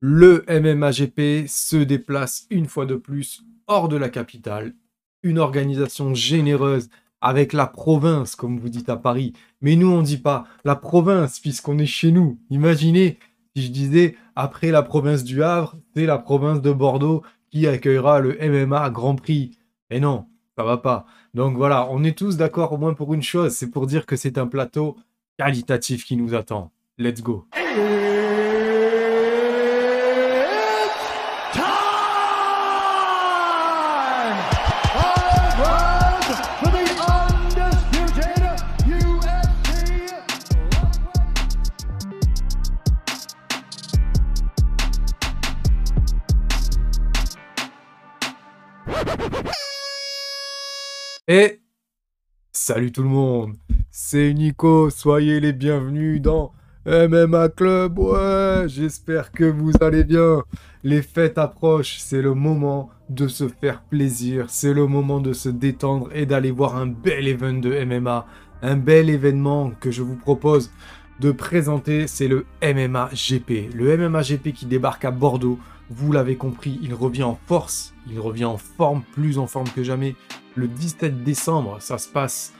Le MMAGP se déplace une fois de plus hors de la capitale. Une organisation généreuse avec la province, comme vous dites à Paris. Mais nous, on dit pas la province, puisqu'on est chez nous. Imaginez si je disais, après la province du Havre, c'est la province de Bordeaux qui accueillera le MMA Grand Prix. Et non, ça va pas. Donc voilà, on est tous d'accord au moins pour une chose, c'est pour dire que c'est un plateau qualitatif qui nous attend. Let's go. Et salut tout le monde, c'est Nico, soyez les bienvenus dans MMA Club. Ouais, j'espère que vous allez bien. Les fêtes approchent, c'est le moment de se faire plaisir, c'est le moment de se détendre et d'aller voir un bel event de MMA. Un bel événement que je vous propose de présenter, c'est le MMA GP. Le MMA GP qui débarque à Bordeaux. Vous l'avez compris, il revient en force, il revient en forme, plus en forme que jamais le 17 décembre. Ça se passe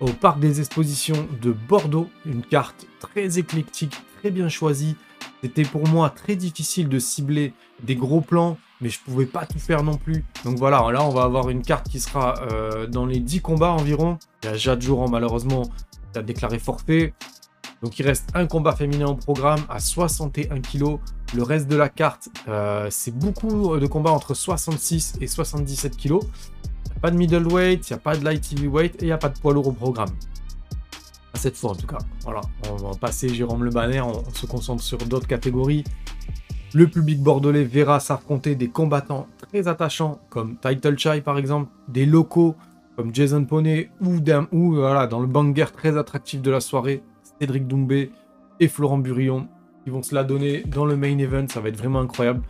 au Parc des Expositions de Bordeaux. Une carte très éclectique, très bien choisie. C'était pour moi très difficile de cibler des gros plans, mais je pouvais pas tout faire non plus. Donc voilà, là on va avoir une carte qui sera euh, dans les 10 combats environ. Il y a Jade Jouran malheureusement qui a déclaré forfait. Donc il reste un combat féminin au programme à 61 kg. Le reste de la carte, euh, c'est beaucoup de combats entre 66 et 77 kg pas de middleweight, il n'y a pas de light heavyweight et il n'y a pas de poids lourd au programme. À cette fois en tout cas. Voilà, on va passer Jérôme Le Banner, on, se concentre sur d'autres catégories. Le public bordelais verra s'affronter des combattants très attachants comme Title Chai par exemple, des locaux comme Jason Poney ou, ou voilà, dans le banger très attractif de la soirée, Cédric Doumbé et Florent Burillon qui vont se la donner dans le main event, ça va être vraiment incroyable.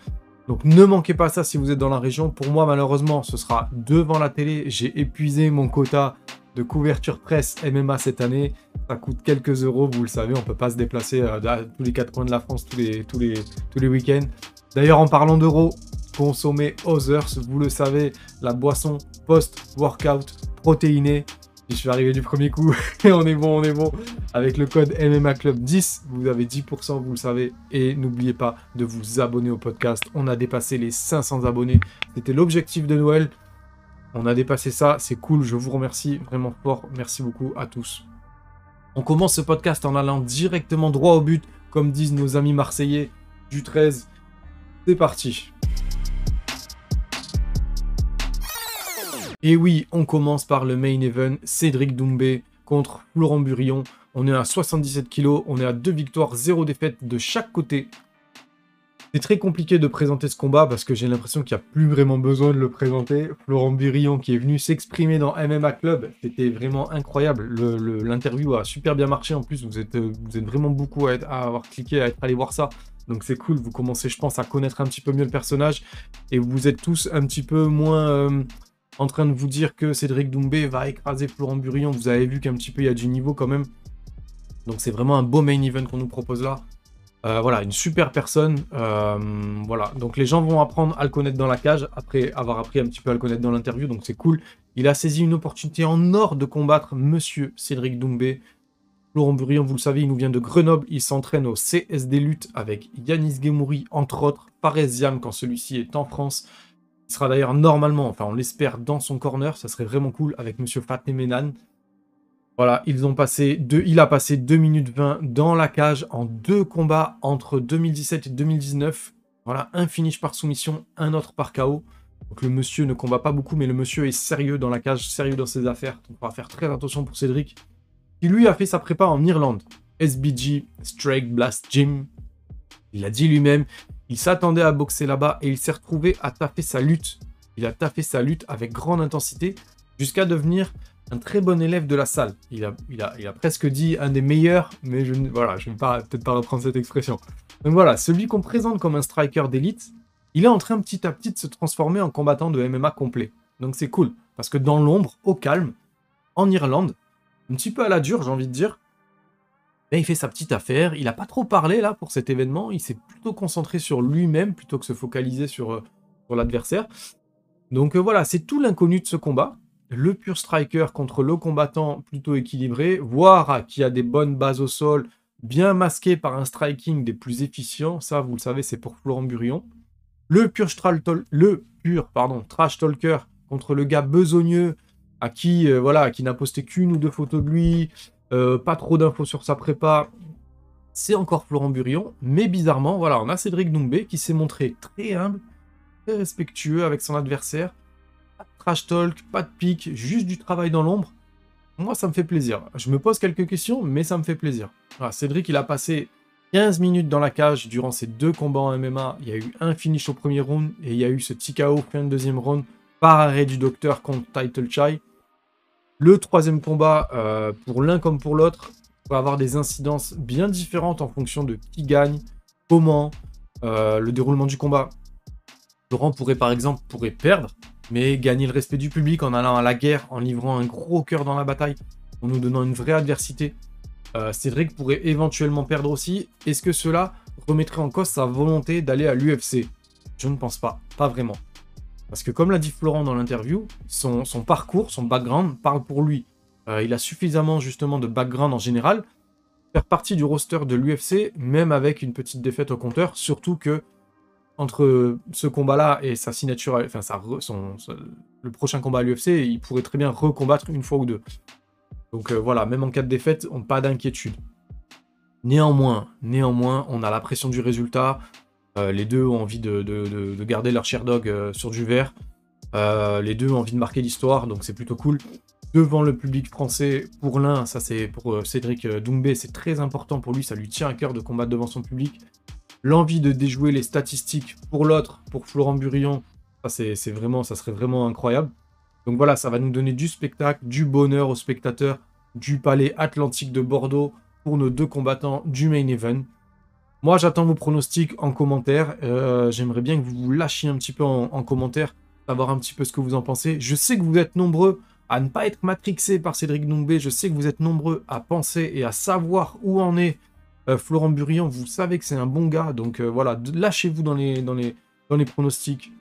Donc ne manquez pas ça si vous êtes dans la région. Pour moi, malheureusement, ce sera devant la télé. J'ai épuisé mon quota de couverture presse MMA cette année. Ça coûte quelques euros, vous le savez, on ne peut pas se déplacer à euh, tous les quatre coins de la France tous les, tous les, tous les week-ends. D'ailleurs, en parlant d'euros, consommez Others, vous le savez, la boisson post-workout protéinée je suis arrivé du premier coup. et on est bon, on est bon. Avec le code MMA Club 10, vous avez 10%, vous le savez. Et n'oubliez pas de vous abonner au podcast. On a dépassé les 500 abonnés. C'était l'objectif de Noël. On a dépassé ça. C'est cool. Je vous remercie vraiment fort. Merci beaucoup à tous. On commence ce podcast en allant directement droit au but, comme disent nos amis marseillais du 13. C'est parti. Et oui, on commence par le main event, Cédric Doumbé contre Florent Burillon. On est à 77 kg, on est à deux victoires, zéro défaite de chaque côté. C'est très compliqué de présenter ce combat parce que j'ai l'impression qu'il n'y a plus vraiment besoin de le présenter. Florent Burillon qui est venu s'exprimer dans MMA Club, c'était vraiment incroyable. L'interview a super bien marché en plus, vous êtes, vous êtes vraiment beaucoup à, avoir cliqué, à être allé voir ça. Donc c'est cool, vous commencez je pense à connaître un petit peu mieux le personnage et vous êtes tous un petit peu moins... Euh, en train de vous dire que Cédric Doumbé va écraser Florent Burillon. Vous avez vu qu'un petit peu il y a du niveau quand même. Donc c'est vraiment un beau main event qu'on nous propose là. Euh, voilà, une super personne. Euh, voilà, donc les gens vont apprendre à le connaître dans la cage après avoir appris un petit peu à le connaître dans l'interview, donc c'est cool. Il a saisi une opportunité en or de combattre Monsieur Cédric Doumbé. Florent Burillon, vous le savez, il nous vient de Grenoble. Il s'entraîne au CSD Lutte avec Yanis Gemouri, entre autres, Paresiam quand celui-ci est en France. Il sera d'ailleurs normalement, enfin on l'espère, dans son corner. Ça serait vraiment cool avec Monsieur Fatne Menan. Voilà, ils ont passé deux, il a passé 2 minutes 20 dans la cage en deux combats entre 2017 et 2019. Voilà, un finish par soumission, un autre par KO. Donc le monsieur ne combat pas beaucoup, mais le monsieur est sérieux dans la cage, sérieux dans ses affaires. Donc on va faire très attention pour Cédric. Qui lui a fait sa prépa en Irlande. SBG, Strike Blast Gym. Il a dit lui-même, il s'attendait à boxer là-bas et il s'est retrouvé à taffer sa lutte. Il a taffé sa lutte avec grande intensité jusqu'à devenir un très bon élève de la salle. Il a, presque dit un des meilleurs, mais je ne vais peut-être pas reprendre cette expression. Donc voilà, celui qu'on présente comme un striker d'élite, il est en train petit à petit de se transformer en combattant de MMA complet. Donc c'est cool, parce que dans l'ombre, au calme, en Irlande, un petit peu à la dure, j'ai envie de dire, Mais il fait sa petite affaire, il n'a pas trop parlé là pour cet événement, il s'est plutôt concentré sur lui-même plutôt que se focaliser sur, euh, sur l'adversaire. Donc euh, voilà, c'est tout l'inconnu de ce combat. Le pur striker contre le combattant plutôt équilibré, voire qui a des bonnes bases au sol, bien masqué par un striking des plus efficients. Ça, vous le savez, c'est pour Florent Burion. Le pur, le pur pardon, trash talker contre le gars besogneux à qui, euh, voilà, qui n'a posté qu'une ou deux photos de lui, euh, pas trop d'infos sur sa prépa. C'est encore Florent Burion, mais bizarrement, voilà, on a Cédric Doumbé qui s'est montré très humble, très respectueux avec son adversaire. Pas de trash talk, pas de pique, juste du travail dans l'ombre. Moi, ça me fait plaisir. Je me pose quelques questions, mais ça me fait plaisir. Cédric, il a passé 15 minutes dans la cage durant ses deux combats en MMA. Il y a eu un finish au premier round et il y a eu ce petit fin de deuxième round par arrêt du docteur contre Title Chai. Le troisième combat, euh, pour l'un comme pour l'autre, va avoir des incidences bien différentes en fonction de qui gagne, comment, euh, le déroulement du combat. Laurent pourrait par exemple perdre, mais gagner le respect du public en allant à la guerre, en livrant un gros cœur dans la bataille, en nous donnant une vraie adversité. Euh, Cédric pourrait éventuellement perdre aussi. Est-ce que cela remettrait en cause sa volonté d'aller à l'UFC Je ne pense pas, pas vraiment. Parce que comme l'a dit Florent dans l'interview, son, parcours, son background parle pour lui. Euh, il a suffisamment justement de background en général faire partie du roster de l'UFC, même avec une petite défaite au compteur, surtout que entre ce combat-là et sa signature, enfin son, le prochain combat à l'UFC, il pourrait très bien recombattre une fois ou deux. Donc euh, voilà, même en cas de défaite, on pas d'inquiétude. Néanmoins, néanmoins, on a la pression du résultat, les deux ont envie de, garder leur Sherdog euh, sur du vert. Euh, les deux ont envie de marquer l'histoire, donc c'est plutôt cool. Devant le public français, pour l'un, ça c'est pour Cédric Doumbé, c'est très important pour lui, ça lui tient à cœur de combattre devant son public. L'envie de déjouer les statistiques pour l'autre, pour Florent Burillon, ça c'est vraiment, ça serait vraiment incroyable. Donc voilà, ça va nous donner du spectacle, du bonheur aux spectateurs, du palais atlantique de Bordeaux pour nos deux combattants du main event. Moi, j'attends vos pronostics en commentaire. Euh, j'aimerais bien que vous vous lâchiez un petit peu en, commentaire, savoir un petit peu ce que vous en pensez. Je sais que vous êtes nombreux à ne pas être matrixés par Cédric Doumbé. Je sais que vous êtes nombreux à penser et à savoir où en est euh, Florent Burian. Vous savez que c'est un bon gars. Donc euh, voilà, lâchez-vous dans les, dans, les, dans les pronostics.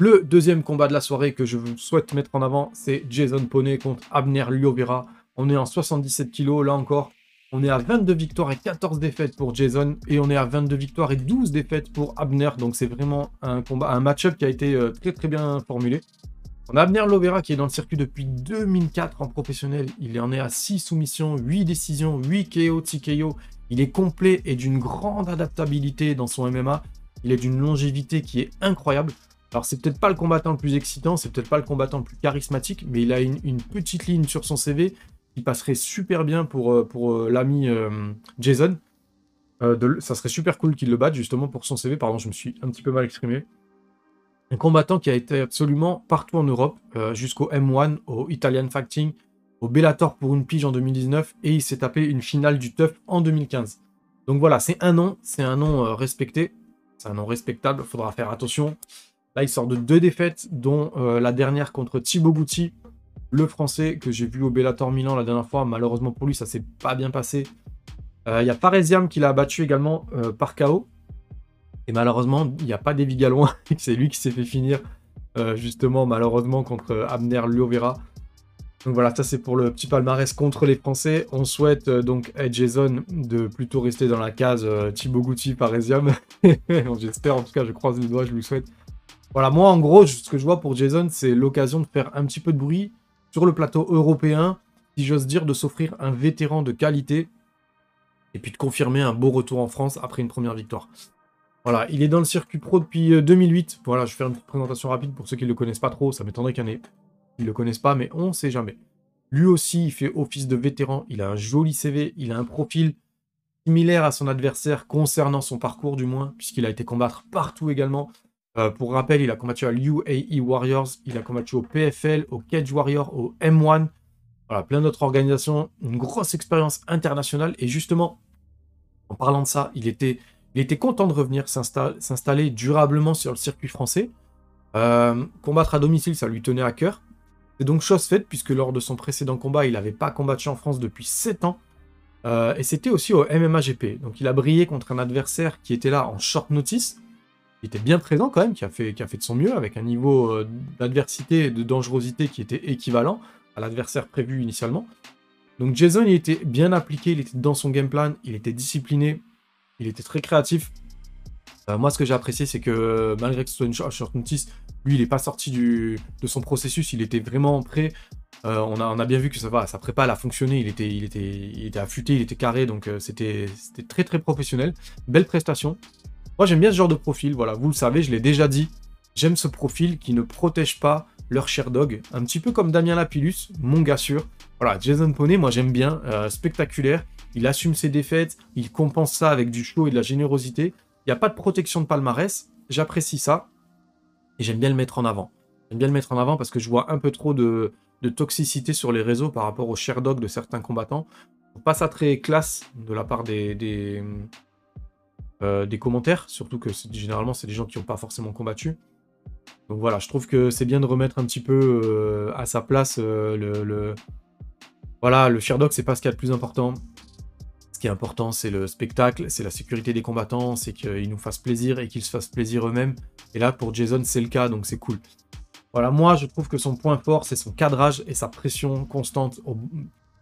Le deuxième combat de la soirée que je vous souhaite mettre en avant, c'est Jason Poney contre Abner Liovera. On est en 77 kg là encore. On est à 22 victoires et 14 défaites pour Jason. Et on est à 22 victoires et 12 défaites pour Abner. Donc c'est vraiment un combat, un match-up qui a été euh, très très bien formulé. On a Abner Lovera qui est dans le circuit depuis 2004 en professionnel. Il en est à 6 soumissions, 8 décisions, 8 KO, TKO. Il est complet et d'une grande adaptabilité dans son MMA. Il est d'une longévité qui est incroyable. Alors c'est peut-être pas le combattant le plus excitant, c'est peut-être pas le combattant le plus charismatique, mais il a une petite ligne sur son CV passerait super bien pour, euh, pour euh, l'ami euh, Jason. ça serait super cool qu'il le batte justement pour son CV. Pardon, je me suis un petit peu mal exprimé. Un combattant qui a été absolument partout en Europe, jusqu'au M1, au Italian Fighting, au Bellator pour une pige en 2019, et il s'est tapé une finale du TUF en 2015. Donc voilà, c'est un nom, c'est un nom respecté, c'est un nom respectable, faudra faire attention. Là, il sort de deux défaites, dont la dernière contre Thibaut Gouti, le français que j'ai vu au Bellator Milan la dernière fois. Malheureusement pour lui, ça s'est pas bien passé. Euh, il y a Paresiam qui l'a battu également euh, par KO. Et malheureusement, il n'y a pas d'Evi Galouin. c'est lui qui s'est fait finir, euh, justement, malheureusement, contre Abner Liovera. Donc voilà, ça c'est pour le petit palmarès contre les Français. On souhaite donc à Jason de plutôt rester dans la case Thibaut Gouti, Paresiam. J'espère, en tout cas, je croise les doigts, je lui souhaite. Voilà, moi en gros, ce que je vois pour Jason, c'est l'occasion de faire un petit peu de bruit, sur le plateau européen, si j'ose dire, de s'offrir un vétéran de qualité et puis de confirmer un beau retour en France après une première victoire. Voilà, il est dans le circuit pro depuis 2008. Euh, voilà, je vais faire une présentation rapide pour ceux qui ne le connaissent pas trop. Ça m'étonnerait qu'il y en ait qui ne le connaissent pas, mais on ne sait jamais. Lui aussi, il fait office de vétéran. Il a un joli CV. Il a un profil similaire à son adversaire concernant son parcours, du moins, puisqu'il a été combattre partout également. Euh, pour rappel, il a combattu à l'UAE Warriors, il a combattu au PFL, au Cage Warrior, au M1. Voilà, plein d'autres organisations, une grosse expérience internationale. Et justement, en parlant de ça, il était, il était content de revenir s'installer durablement sur le circuit français. Euh, combattre à domicile, ça lui tenait à cœur. C'est donc chose faite, puisque lors de son précédent combat, il n'avait pas combattu en France depuis 7 ans. Euh, et c'était aussi au MMA GP. Donc il a brillé contre un adversaire qui était là en short notice. Il était bien présent quand même, qui a fait, qui a fait de son mieux, avec un niveau euh, d'adversité et de dangerosité qui était équivalent à l'adversaire prévu initialement. Donc Jason, il était bien appliqué, il était dans son game plan, il était discipliné, il était très créatif. Euh, moi, ce que j'ai apprécié, c'est que malgré que ce soit une short notice, lui, il n'est pas sorti du, de son processus, il était vraiment prêt. Euh, on, a, on, a, bien vu que ça va, sa prépa elle a fonctionné, il était, il était, il était affûté, il était carré, donc euh, c'était très très professionnel. Belle prestation. Moi j'aime bien ce genre de profil, voilà, vous le savez, je l'ai déjà dit. J'aime ce profil qui ne protège pas leur dog, un petit peu comme Damien Lapillus, mon gars sûr. Voilà, Jason Poney, moi j'aime bien, euh, spectaculaire. Il assume ses défaites, il compense ça avec du show et de la générosité. Il n'y a pas de protection de palmarès, j'apprécie ça et j'aime bien le mettre en avant. J'aime bien le mettre en avant parce que je vois un peu trop de, toxicité sur les réseaux par rapport au dog de certains combattants. Pas ça très classe de la part des, euh, des commentaires, surtout que généralement c'est des gens qui n'ont pas forcément combattu. Donc voilà, je trouve que c'est bien de remettre un petit peu euh, à sa place euh, le, Voilà, le Sherdog, c'est pas ce qu'il y a de plus important. Ce qui est important, c'est le spectacle, c'est la sécurité des combattants, c'est qu'ils nous fassent plaisir et qu'ils se fassent plaisir eux-mêmes. Et là, pour Jason, c'est le cas, donc c'est cool. Voilà, moi, je trouve que son point fort, c'est son cadrage et sa pression constante,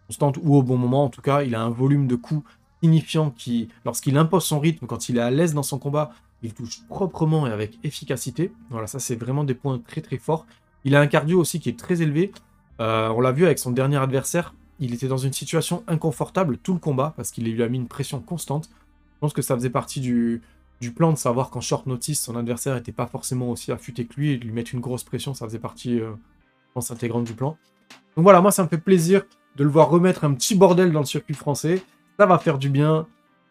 constante ou au bon moment. En tout cas, il a un volume de coups signifiant qui, lorsqu'il impose son rythme, quand il est à l'aise dans son combat, il touche proprement et avec efficacité. Voilà, ça c'est vraiment des points très très forts. Il a un cardio aussi qui est très élevé. Euh, on l'a vu avec son dernier adversaire, il était dans une situation inconfortable tout le combat parce qu'il lui a mis une pression constante. Je pense que ça faisait partie du, plan de savoir qu'en short notice, son adversaire n'était pas forcément aussi affûté que lui et de lui mettre une grosse pression, ça faisait partie, euh, je pense, intégrante du plan. Donc voilà, moi ça me fait plaisir de le voir remettre un petit bordel dans le circuit français. Ça va faire du bien.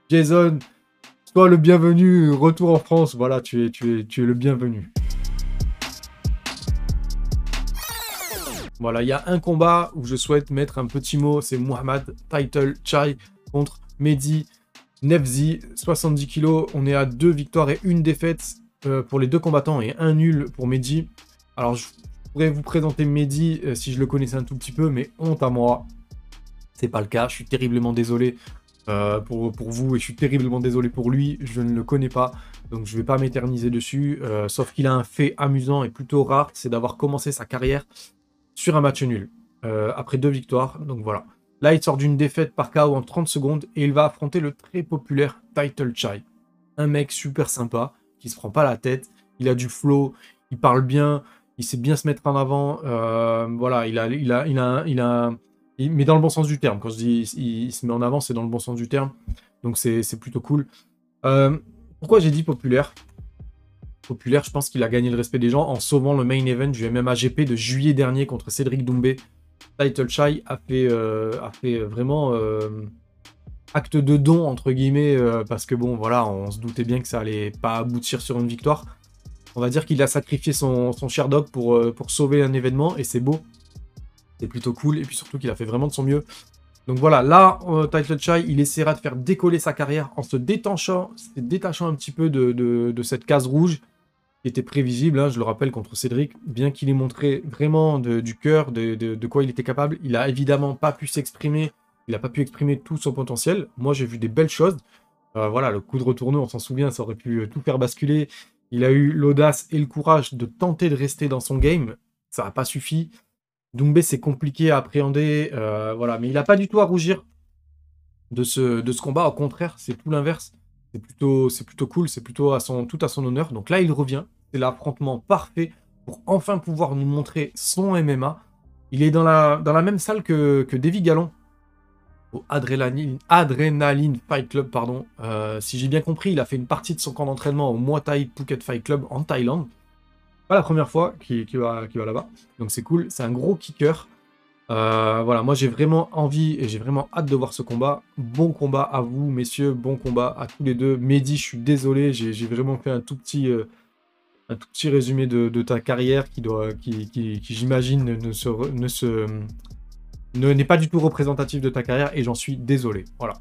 Jason, Sois le bienvenu, retour en France. Voilà, tu es, tu es, tu es le bienvenu. Voilà, il y a un combat où je souhaite mettre un petit mot, c'est Muhammad Title Chai contre Mehdi Nefzi, 70 kg. On est à deux victoires et une défaite euh, pour les deux combattants et un nul pour Mehdi. Alors, je pourrais vous présenter Mehdi euh, si je le connaissais un tout petit peu, mais honte à moi. Pas le cas, je suis terriblement désolé. Euh, pour, pour, vous et je suis terriblement désolé pour lui, je ne le connais pas, donc je vais pas m'éterniser dessus, euh, sauf qu'il a un fait amusant et plutôt rare, c'est d'avoir commencé sa carrière sur un match nul, euh, après deux victoires, donc voilà. Là, il sort d'une défaite par KO en 30 secondes et il va affronter le très populaire Title Chai. Un mec super sympa, qui se prend pas la tête, il a du flow, il parle bien, il sait bien se mettre en avant, voilà, il a, il a, il a, il a mais dans le bon sens du terme. Quand je dis il, se met en avant, c'est dans le bon sens du terme. Donc c'est plutôt cool. Euh, pourquoi j'ai dit populaire? Populaire, je pense qu'il a gagné le respect des gens en sauvant le main event du MMA GP de juillet dernier contre Cédric Doumbé. Title Chai a fait, euh, a fait vraiment euh, acte de don, entre guillemets, parce que bon, voilà, on se doutait bien que ça allait pas aboutir sur une victoire. On va dire qu'il a sacrifié son, son dog pour, pour sauver un événement, et c'est beau. C'est plutôt cool. Et puis surtout qu'il a fait vraiment de son mieux. Donc voilà, là, euh, Title Chai, il essaiera de faire décoller sa carrière en se détachant, détachant un petit peu de, cette case rouge qui était prévisible, hein, je le rappelle, contre Cédric. Bien qu'il ait montré vraiment du cœur de, quoi il était capable, il a évidemment pas pu s'exprimer, il n'a pas pu exprimer tout son potentiel. Moi, j'ai vu des belles choses. Euh, voilà, le coup de retourneau, on s'en souvient, ça aurait pu tout faire basculer. Il a eu l'audace et le courage de tenter de rester dans son game. Ça n'a pas suffi. Doumbé, c'est compliqué à appréhender, euh, voilà, mais il n'a pas du tout à rougir de ce, combat. Au contraire, c'est tout l'inverse. C'est plutôt, plutôt cool, c'est plutôt tout à son honneur. Donc là, il revient. C'est l'affrontement parfait pour enfin pouvoir nous montrer son MMA. Il est dans la, même salle que, que Davy Gallon, au Adrenaline, Adrenaline Fight Club. pardon. Euh, si j'ai bien compris, il a fait une partie de son camp d'entraînement au Muay Thai Phuket Fight Club en Thaïlande la première fois qu'il va, va là-bas. Donc c'est cool. C'est un gros kicker. Euh, voilà, moi j'ai vraiment envie et j'ai vraiment hâte de voir ce combat. Bon combat à vous, messieurs. Bon combat à tous les deux. Mehdi, je suis désolé. J'ai vraiment fait un tout petit, euh, un tout petit résumé de, ta carrière qui, doit, qui, qui, j'imagine, ne se, ne se, n'est pas du tout représentatif de ta carrière et j'en suis désolé. Voilà.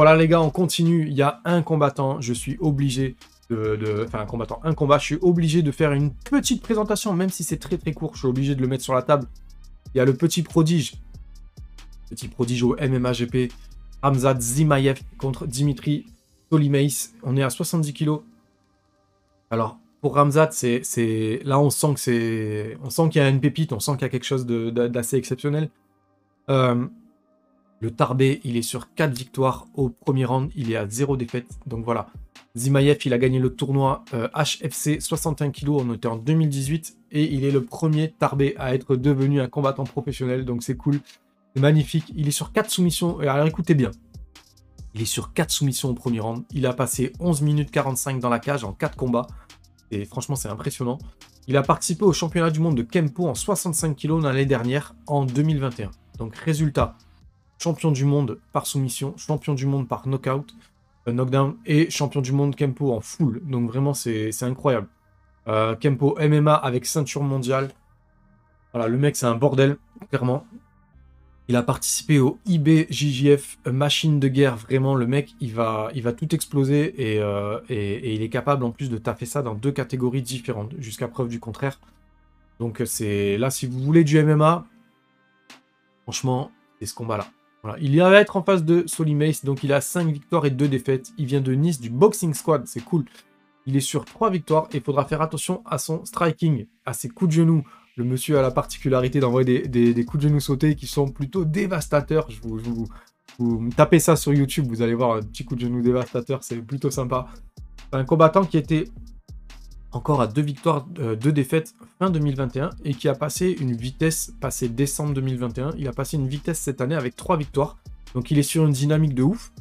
Voilà les gars, on continue. Il y a un combattant, je suis obligé de, enfin un combattant, un combat, je suis obligé de faire une petite présentation, même si c'est très très court, je suis obligé de le mettre sur la table. Il y a le petit prodige, petit prodige au MMA GP, Ramzat Zimaev contre Dimitri Tolimeis. On est à 70 kg. Alors, pour Ramzat, c'est, là on sent que c'est, on sent qu'il y a une pépite, on sent qu'il y a quelque chose d'assez exceptionnel. Euh, le Tarbé, il est sur 4 victoires au premier round, il est à 0 défaite. Donc voilà. Zimaev, il a gagné le tournoi HFC 61 kg, on était en 2018, et il est le premier Tarbé à être devenu un combattant professionnel, donc c'est cool. C'est magnifique. Il est sur 4 soumissions, et alors écoutez bien. Il est sur 4 soumissions au premier round. Il a passé 11 minutes 45 dans la cage en 4 combats. Et franchement, c'est impressionnant. Il a participé au championnat du monde de Kempo en 65 kg l'année dernière, en 2021. Donc résultat, champion du monde par soumission, champion du monde par knockout, euh, knockdown et champion du monde Kempo en full. Donc vraiment, c'est incroyable. Euh, Kempo MMA avec ceinture mondiale. Voilà, le mec, c'est un bordel, clairement. Il a participé au IBJJF Machine de guerre. Vraiment, le mec, il va, tout exploser euh, et, il est capable en plus de taffer ça dans deux catégories différentes, jusqu'à preuve du contraire. Donc c'est là, si vous voulez du MMA, franchement, c'est ce combat-là. Il va être en face de Solimace, donc il a 5 victoires et 2 défaites. Il vient de Nice, du Boxing Squad, c'est cool. Il est sur 3 victoires et il faudra faire attention à son striking, à ses coups de genoux, le monsieur a la particularité d'envoyer des, coups de genoux sautés qui sont plutôt dévastateurs. Je vous, tapez ça sur YouTube, vous allez voir un petit coup de genou dévastateur, c'est plutôt sympa. Un combattant qui était encore à deux victoires, euh, deux défaites fin 2021 et qui a passé une vitesse, passé décembre 2021, il a passé une vitesse cette année avec trois victoires. Donc il est sur une dynamique de ouf.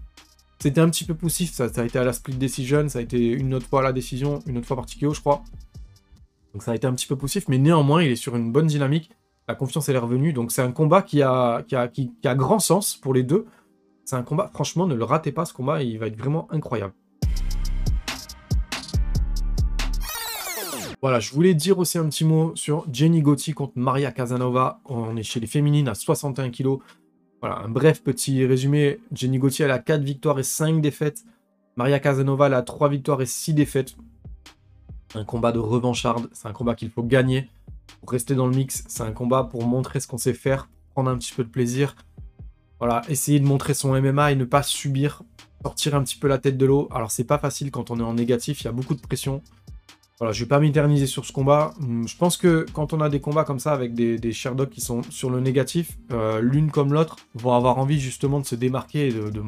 C'était un petit peu poussif, ça, a été à la split decision, ça a été une autre fois à la décision, une autre fois par TKO je crois. Donc ça a été un petit peu poussif, mais néanmoins, il est sur une bonne dynamique. La confiance, elle est revenue. Donc c'est un combat qui a, qui, a, qui, a grand sens pour les deux. C'est un combat, franchement, ne le ratez pas ce combat, il va être vraiment incroyable. Voilà, je voulais dire aussi un petit mot sur Jenny Gotti contre Maria Casanova. On est chez les féminines à 61 kg. Voilà, un bref petit résumé. Jenny Gotti, elle a 4 victoires et 5 défaites. Maria Casanova, elle a 3 victoires et 6 défaites un combat de revancharde, c'est un combat qu'il faut gagner pour rester dans le mix, c'est un combat pour montrer ce qu'on sait faire, prendre un petit peu de plaisir. Voilà, essayer de montrer son MMA et ne pas subir, sortir un petit peu la tête de l'eau. Alors c'est pas facile quand on est en négatif, il y a beaucoup de pression. Voilà, je vais pas m'éterniser sur ce combat. Hum, je pense que quand on a des combats comme ça avec des, des qui sont sur le négatif, euh, l'une comme l'autre vont avoir envie justement de se démarquer et de,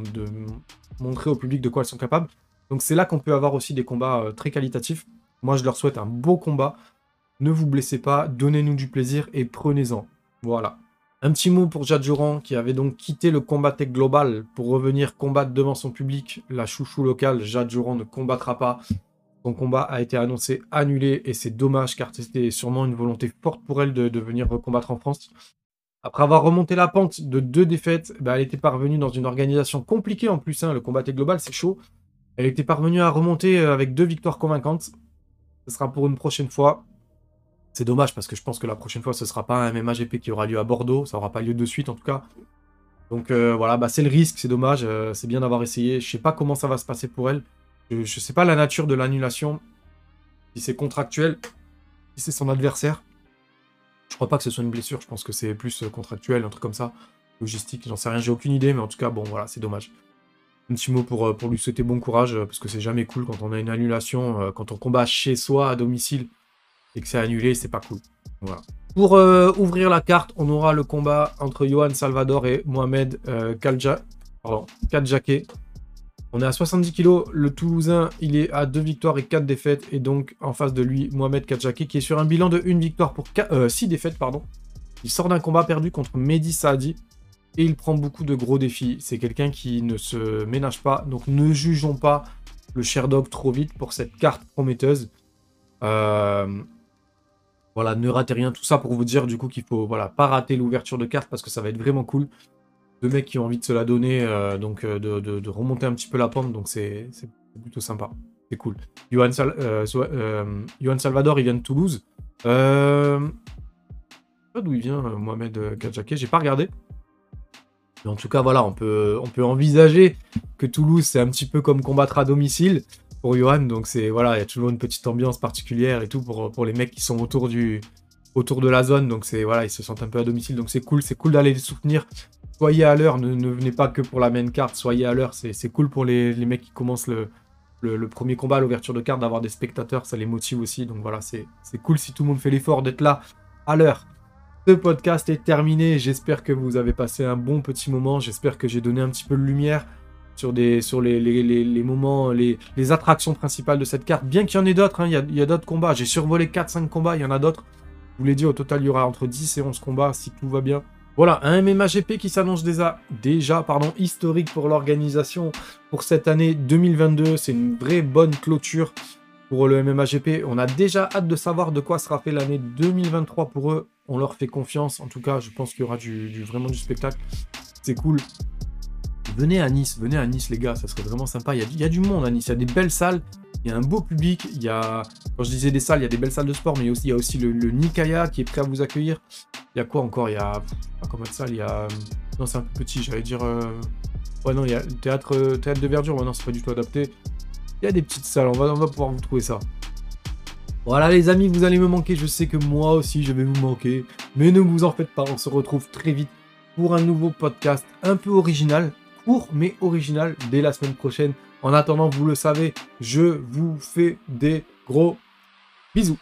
montrer au public de quoi elles sont capables. Donc c'est là qu'on peut avoir aussi des combats euh, très qualitatifs. Moi, je leur souhaite un beau combat. Ne vous blessez pas, donnez-nous du plaisir et prenez-en. Voilà. Un petit mot pour Jad qui avait donc quitté le combat tech global pour revenir combattre devant son public. La chouchou locale, Jad ne combattra pas. Son combat a été annoncé annulé et c'est dommage car c'était sûrement une volonté forte pour elle de, venir recombattre en France. Après avoir remonté la pente de deux défaites, bah, elle était parvenue dans une organisation compliquée en plus. Hein. le combat tech global, c'est chaud. Elle était parvenue à remonter euh, avec deux victoires convaincantes. Ce sera pour une prochaine fois. C'est dommage parce que je pense que la prochaine fois, ce sera pas un MMAGP qui aura lieu à Bordeaux. Ça aura pas lieu de suite en tout cas. Donc euh, voilà, bah, c'est le risque, c'est dommage. Euh, c'est bien d'avoir essayé. Je sais pas comment ça va se passer pour elle. Je, ne sais pas la nature de l'annulation. Si c'est contractuel, si c'est son adversaire. Je crois pas que ce soit une blessure. Je pense que c'est plus euh, contractuel, un truc comme ça. Logistique, j'en sais rien, j'ai aucune idée. Mais en tout cas, bon voilà, c'est dommage un petit mot pour, pour lui souhaiter bon courage, parce que c'est jamais cool quand on a une annulation, quand on combat chez soi, à domicile, et que c'est annulé, c'est pas cool. Voilà. Pour euh, ouvrir la carte, on aura le combat entre Johan Salvador et Mohamed euh, Kadjake. On est à 70 kg. Le Toulousain, il est à 2 victoires et 4 défaites. Et donc, en face de lui, Mohamed Kadjake, qui est sur un bilan de 1 victoire pour 6 euh, défaites. pardon. Il sort d'un combat perdu contre Mehdi Saadi et il prend beaucoup de gros défis. C'est quelqu'un qui ne se ménage pas, donc ne jugeons pas le Sherdog trop vite pour cette carte prometteuse. Euh, voilà, ne ratez rien, tout ça pour vous dire du coup qu'il faut voilà, pas rater l'ouverture de carte parce que ça va être vraiment cool. Deux mecs qui ont envie de se la donner, euh, donc euh, de, remonter un petit peu la pente, donc c'est plutôt sympa. C'est cool. Johan, Salvador, il vient de Toulouse. Euh... Sais pas d'où il vient, Mohamed Kadjake, j'ai pas regardé. Mais en tout cas, voilà, on peut, envisager que Toulouse, c'est un petit peu comme combattre à domicile. pour Johan. Donc c'est voilà, il y a toujours une petite ambiance particulière et tout pour, les mecs qui sont autour autour de la zone. Donc c'est voilà, ils se sentent un peu à domicile. Donc c'est cool, c'est cool d'aller les soutenir. Soyez à l'heure, ne, venez pas que pour la main carte, soyez à l'heure. C'est cool pour les, mecs qui commencent le, premier combat, l'ouverture de carte, d'avoir des spectateurs, ça les motive aussi. Donc voilà, c'est cool si tout le monde fait l'effort d'être là à l'heure. Ce podcast est terminé. J'espère que vous avez passé un bon petit moment. J'espère que j'ai donné un petit peu de lumière sur, les, moments, les, attractions principales de cette carte. Bien qu'il y en ait d'autres, hein, il y a, d'autres combats. J'ai survolé 4-5 combats, il y en a d'autres. Je vous l'ai dit, au total, il y aura entre 10 et 11 combats si tout va bien. Voilà, un MMAGP qui s'annonce déjà, déjà pardon, historique pour l'organisation pour cette année 2022. C'est une vraie bonne clôture pour le MMAGP. On a déjà hâte de savoir de quoi sera fait l'année 2023 pour eux. On leur fait confiance. En tout cas, je pense qu'il y aura du, vraiment du spectacle. C'est cool. Venez à Nice, venez à Nice les gars, ça serait vraiment sympa. Il y, a, du monde à Nice, il y a des belles salles, il y a un beau public, il y a, quand je disais des salles, il y a des belles salles de sport, mais aussi, il y a aussi le, Nikaya qui est prêt à vous accueillir. Il y a quoi encore? Il y a, pas combien de salles Il y a, non c'est un peu petit, j'allais dire, euh, ouais non, il y a le théâtre, euh, théâtre de verdure, ouais non c'est pas du tout adapté. Il y a des petites salles, on va, on va pouvoir vous trouver ça. Voilà les amis, vous allez me manquer, je sais que moi aussi je vais vous manquer, mais ne vous en faites pas, on se retrouve très vite pour un nouveau podcast un peu original, court mais original dès la semaine prochaine. En attendant, vous le savez, je vous fais des gros bisous.